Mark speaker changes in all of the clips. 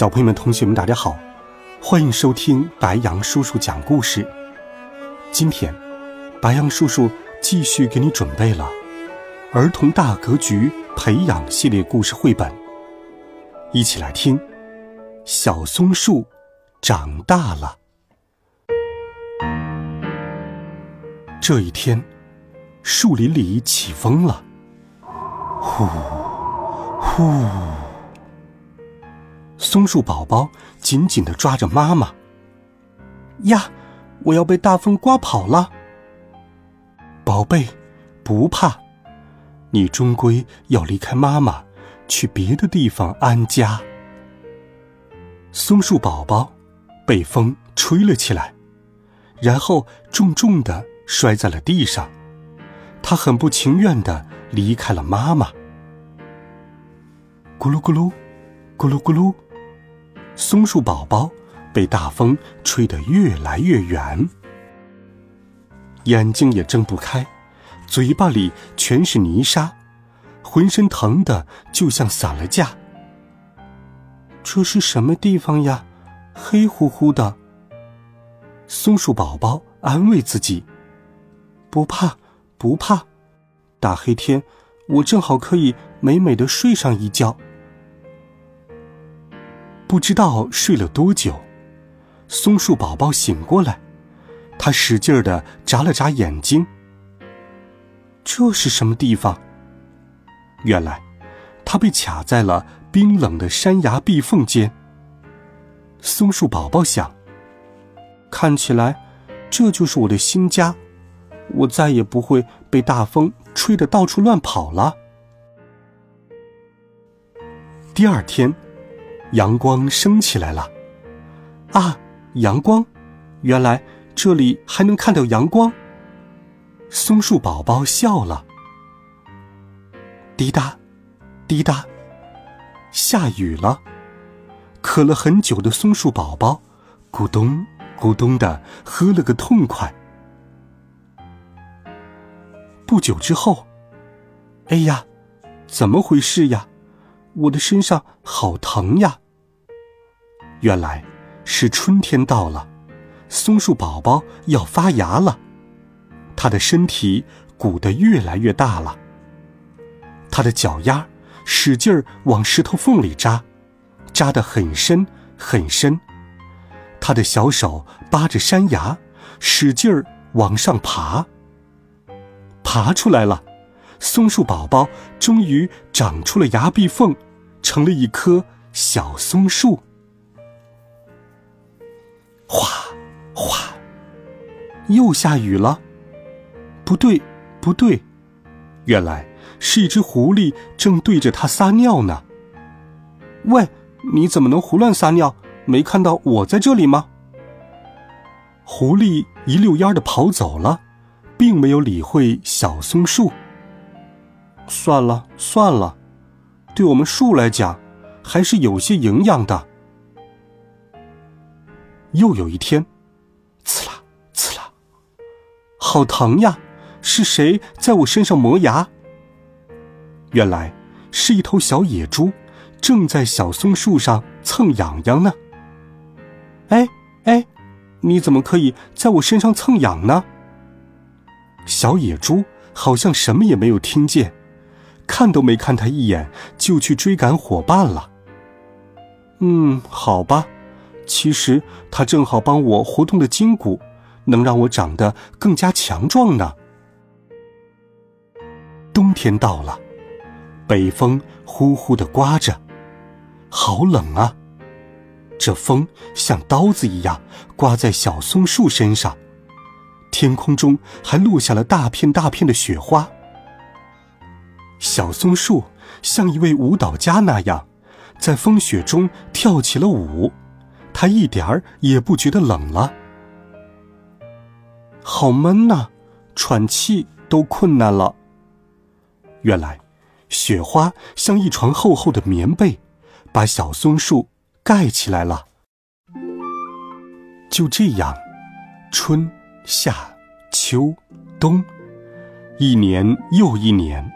Speaker 1: 小朋友们、同学们，大家好，欢迎收听白羊叔叔讲故事。今天，白羊叔叔继续给你准备了儿童大格局培养系列故事绘本，一起来听《小松树长大了》。这一天，树林里起风了，呼，呼。松树宝宝紧紧的抓着妈妈。呀，我要被大风刮跑了。宝贝，不怕，你终归要离开妈妈，去别的地方安家。松树宝宝被风吹了起来，然后重重的摔在了地上。他很不情愿的离开了妈妈。咕噜咕噜，咕噜咕噜。松树宝宝被大风吹得越来越远，眼睛也睁不开，嘴巴里全是泥沙，浑身疼的就像散了架。这是什么地方呀？黑乎乎的。松树宝宝安慰自己：“不怕，不怕，大黑天，我正好可以美美的睡上一觉。”不知道睡了多久，松树宝宝醒过来，他使劲的眨了眨眼睛。这是什么地方？原来，他被卡在了冰冷的山崖壁缝间。松树宝宝想：看起来，这就是我的新家，我再也不会被大风吹得到处乱跑了。第二天。阳光升起来了，啊，阳光！原来这里还能看到阳光。松树宝宝笑了。滴答，滴答，下雨了。渴了很久的松树宝宝，咕咚咕咚的喝了个痛快。不久之后，哎呀，怎么回事呀？我的身上好疼呀！原来是春天到了，松树宝宝要发芽了，它的身体鼓得越来越大了。它的脚丫使劲儿往石头缝里扎，扎得很深很深。它的小手扒着山崖，使劲儿往上爬。爬出来了，松树宝宝终于长出了崖壁缝，成了一棵小松树。哗，哗，又下雨了。不对，不对，原来是一只狐狸正对着它撒尿呢。喂，你怎么能胡乱撒尿？没看到我在这里吗？狐狸一溜烟的跑走了，并没有理会小松树。算了算了，对我们树来讲，还是有些营养的。又有一天，刺啦刺啦，好疼呀！是谁在我身上磨牙？原来是一头小野猪，正在小松树上蹭痒痒呢。哎哎，你怎么可以在我身上蹭痒呢？小野猪好像什么也没有听见，看都没看他一眼，就去追赶伙伴了。嗯，好吧。其实它正好帮我活动的筋骨，能让我长得更加强壮呢。冬天到了，北风呼呼的刮着，好冷啊！这风像刀子一样刮在小松树身上，天空中还落下了大片大片的雪花。小松树像一位舞蹈家那样，在风雪中跳起了舞，它一点儿也不觉得冷了。好闷呐，喘气都困难了。原来，雪花像一床厚厚的棉被，把小松树盖起来了。就这样，春、夏、秋、冬，一年又一年，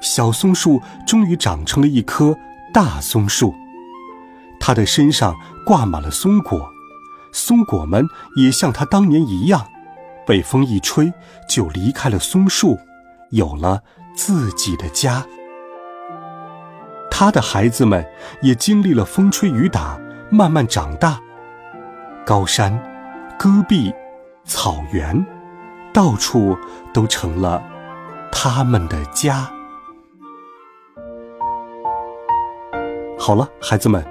Speaker 1: 小松树终于长成了一棵大松树。他的身上挂满了松果，松果们也像他当年一样，被风一吹就离开了松树，有了自己的家。他的孩子们也经历了风吹雨打，慢慢长大。高山、戈壁、草原，到处都成了他们的家。好了，孩子们，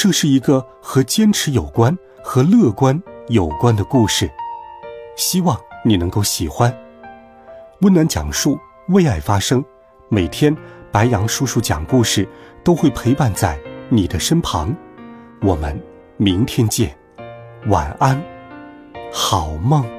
Speaker 1: 这是一个和坚持有关、和乐观有关的故事，希望你能够喜欢。温暖讲述，为爱发声，每天白杨叔叔讲故事都会陪伴在你的身旁。我们明天见。晚安，好梦。